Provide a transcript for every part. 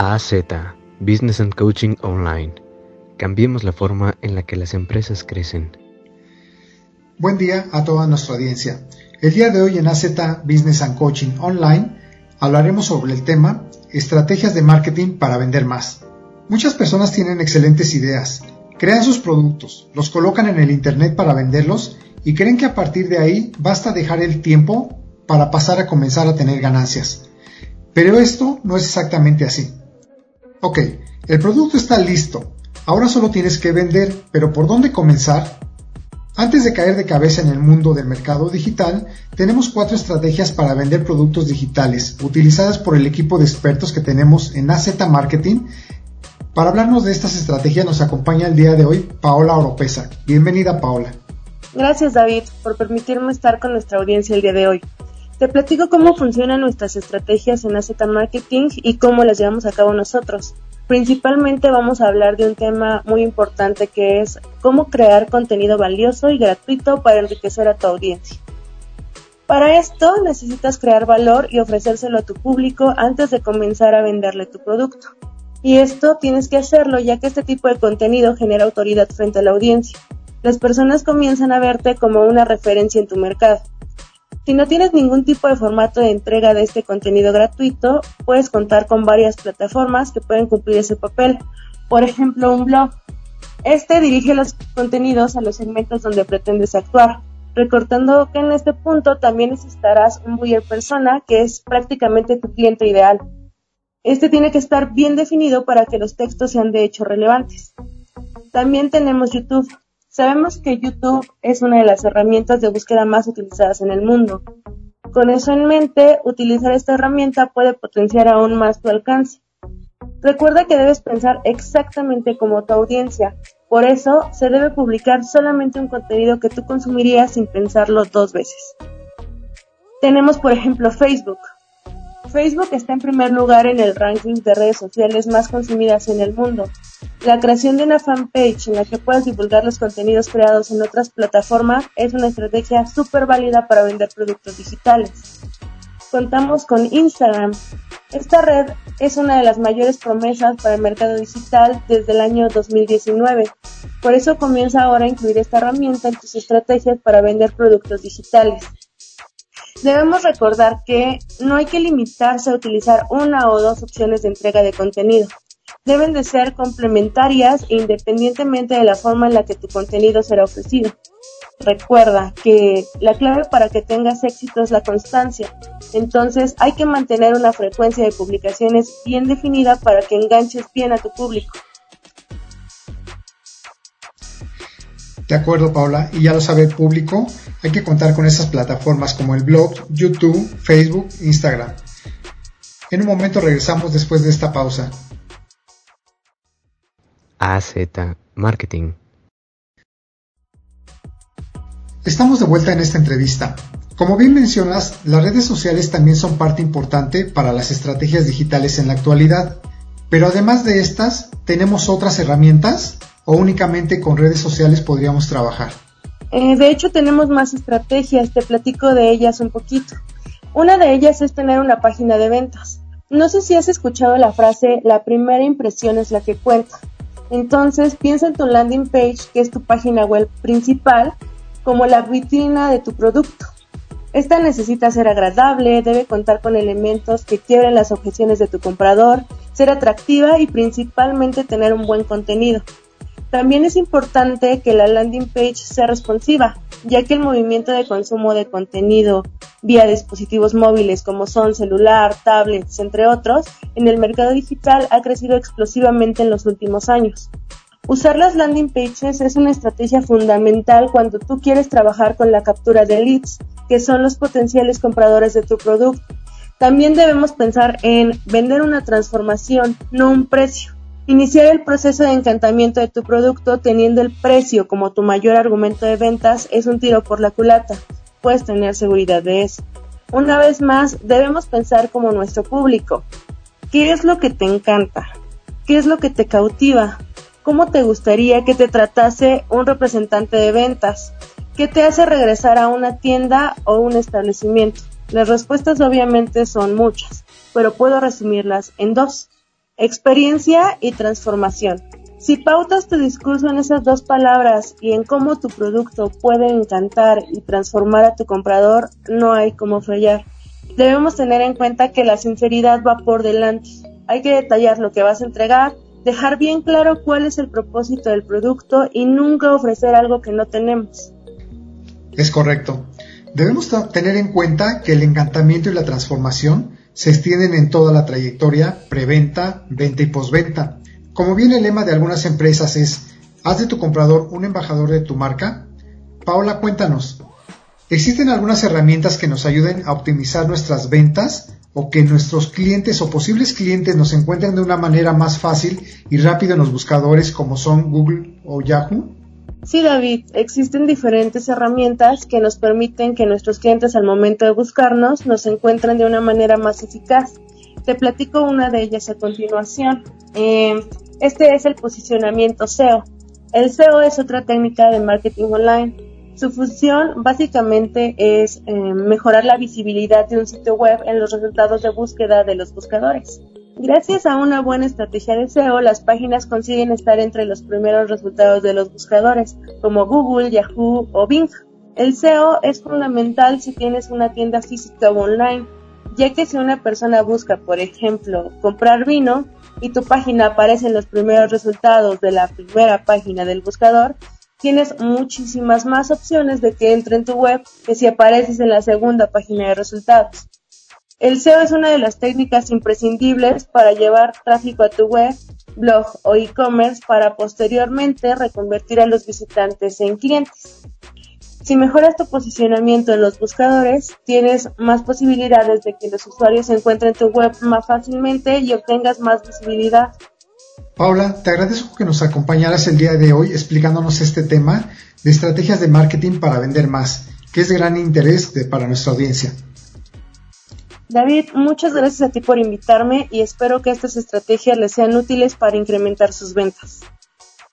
AZ Business and Coaching Online. Cambiemos la forma en la que las empresas crecen. Buen día a toda nuestra audiencia. El día de hoy en AZ Business and Coaching Online hablaremos sobre el tema Estrategias de marketing para vender más. Muchas personas tienen excelentes ideas, crean sus productos, los colocan en el Internet para venderlos y creen que a partir de ahí basta dejar el tiempo para pasar a comenzar a tener ganancias. Pero esto no es exactamente así. Ok, el producto está listo. Ahora solo tienes que vender, pero ¿por dónde comenzar? Antes de caer de cabeza en el mundo del mercado digital, tenemos cuatro estrategias para vender productos digitales, utilizadas por el equipo de expertos que tenemos en AZ Marketing. Para hablarnos de estas estrategias nos acompaña el día de hoy Paola Oropesa. Bienvenida Paola. Gracias David por permitirme estar con nuestra audiencia el día de hoy. Te platico cómo funcionan nuestras estrategias en AZ Marketing y cómo las llevamos a cabo nosotros. Principalmente vamos a hablar de un tema muy importante que es cómo crear contenido valioso y gratuito para enriquecer a tu audiencia. Para esto necesitas crear valor y ofrecérselo a tu público antes de comenzar a venderle tu producto. Y esto tienes que hacerlo ya que este tipo de contenido genera autoridad frente a la audiencia. Las personas comienzan a verte como una referencia en tu mercado. Si no tienes ningún tipo de formato de entrega de este contenido gratuito, puedes contar con varias plataformas que pueden cumplir ese papel. Por ejemplo, un blog. Este dirige los contenidos a los segmentos donde pretendes actuar, recortando que en este punto también necesitarás un buyer persona, que es prácticamente tu cliente ideal. Este tiene que estar bien definido para que los textos sean de hecho relevantes. También tenemos YouTube, Sabemos que YouTube es una de las herramientas de búsqueda más utilizadas en el mundo. Con eso en mente, utilizar esta herramienta puede potenciar aún más tu alcance. Recuerda que debes pensar exactamente como tu audiencia, por eso se debe publicar solamente un contenido que tú consumirías sin pensarlo dos veces. Tenemos por ejemplo Facebook, Facebook está en primer lugar en el ranking de redes sociales más consumidas en el mundo. La creación de una fanpage en la que puedas divulgar los contenidos creados en otras plataformas es una estrategia súper válida para vender productos digitales. Contamos con Instagram. Esta red es una de las mayores promesas para el mercado digital desde el año 2019. Por eso comienza ahora a incluir esta herramienta en tus estrategias para vender productos digitales. Debemos recordar que no hay que limitarse a utilizar una o dos opciones de entrega de contenido. Deben de ser complementarias e independientemente de la forma en la que tu contenido será ofrecido. Recuerda que la clave para que tengas éxito es la constancia. Entonces hay que mantener una frecuencia de publicaciones bien definida para que enganches bien a tu público. De acuerdo, Paula, y ya lo sabe el público, hay que contar con esas plataformas como el blog, YouTube, Facebook, Instagram. En un momento regresamos después de esta pausa. AZ Marketing. Estamos de vuelta en esta entrevista. Como bien mencionas, las redes sociales también son parte importante para las estrategias digitales en la actualidad. Pero además de estas, ¿tenemos otras herramientas? o únicamente con redes sociales podríamos trabajar? Eh, de hecho, tenemos más estrategias, te platico de ellas un poquito. Una de ellas es tener una página de ventas. No sé si has escuchado la frase, la primera impresión es la que cuenta. Entonces, piensa en tu landing page, que es tu página web principal, como la vitrina de tu producto. Esta necesita ser agradable, debe contar con elementos que quiebren las objeciones de tu comprador, ser atractiva y principalmente tener un buen contenido. También es importante que la landing page sea responsiva, ya que el movimiento de consumo de contenido vía dispositivos móviles como son celular, tablets, entre otros, en el mercado digital ha crecido explosivamente en los últimos años. Usar las landing pages es una estrategia fundamental cuando tú quieres trabajar con la captura de leads, que son los potenciales compradores de tu producto. También debemos pensar en vender una transformación, no un precio. Iniciar el proceso de encantamiento de tu producto teniendo el precio como tu mayor argumento de ventas es un tiro por la culata. Puedes tener seguridad de eso. Una vez más, debemos pensar como nuestro público. ¿Qué es lo que te encanta? ¿Qué es lo que te cautiva? ¿Cómo te gustaría que te tratase un representante de ventas? ¿Qué te hace regresar a una tienda o un establecimiento? Las respuestas obviamente son muchas, pero puedo resumirlas en dos. experiencia y transformación. Si pautas tu discurso en esas dos palabras y en cómo tu producto puede encantar y transformar a tu comprador, no hay cómo fallar. Debemos tener en cuenta que la sinceridad va por delante. Hay que detallar lo que vas a entregar, dejar bien claro cuál es el propósito del producto y nunca ofrecer algo que no tenemos. Es correcto. Debemos tener en cuenta que el encantamiento y la transformación se extienden en toda la trayectoria preventa, venta y postventa. Como bien el lema de algunas empresas es, haz de tu comprador un embajador de tu marca. Paula, cuéntanos, ¿existen algunas herramientas que nos ayuden a optimizar nuestras ventas o que nuestros clientes o posibles clientes nos encuentren de una manera más fácil y rápido en los buscadores como son Google o Yahoo? Sí, David, existen diferentes herramientas que nos permiten que nuestros clientes al momento de buscarnos nos encuentren de una manera más eficaz. Te platico una de ellas a continuación. Eh, este es el posicionamiento SEO. El SEO es otra técnica de marketing online su función básicamente es eh, mejorar la visibilidad de un sitio web en los resultados de búsqueda de los buscadores. Gracias a una buena estrategia de SEO, las páginas consiguen estar entre los primeros resultados de los buscadores, como Google, Yahoo o Bing. El SEO es fundamental si tienes una tienda física o online, ya que si una persona busca, por ejemplo, comprar vino y tu página aparece en los primeros resultados de la primera página del buscador, tienes muchísimas más opciones de que entre en tu web que si apareces en la segunda página de resultados. El SEO es una de las técnicas imprescindibles para llevar tráfico a tu web, blog o e-commerce para posteriormente reconvertir a los visitantes en clientes. Si mejoras tu posicionamiento en los buscadores, tienes más posibilidades de que los usuarios encuentren tu web más fácilmente y obtengas más visibilidad. Paula, te agradezco que nos acompañaras el día de hoy explicándonos este tema de estrategias de marketing para vender más, que es de gran interés para nuestra audiencia. David, muchas gracias a ti por invitarme y espero que estas estrategias les sean útiles para incrementar sus ventas.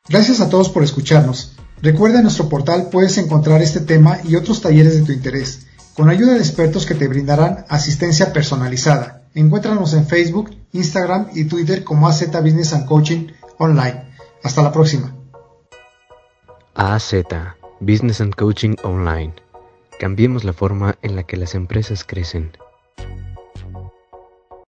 Gracias a todos por escucharnos. Recuerda en nuestro portal puedes encontrar este tema y otros talleres de tu interés, con ayuda de expertos que te brindarán asistencia personalizada. Encuéntranos en Facebook, Instagram y Twitter como AZ Business and Coaching Online. Hasta la próxima. AZ Business and Coaching Online. Cambiemos la forma en la que las empresas crecen.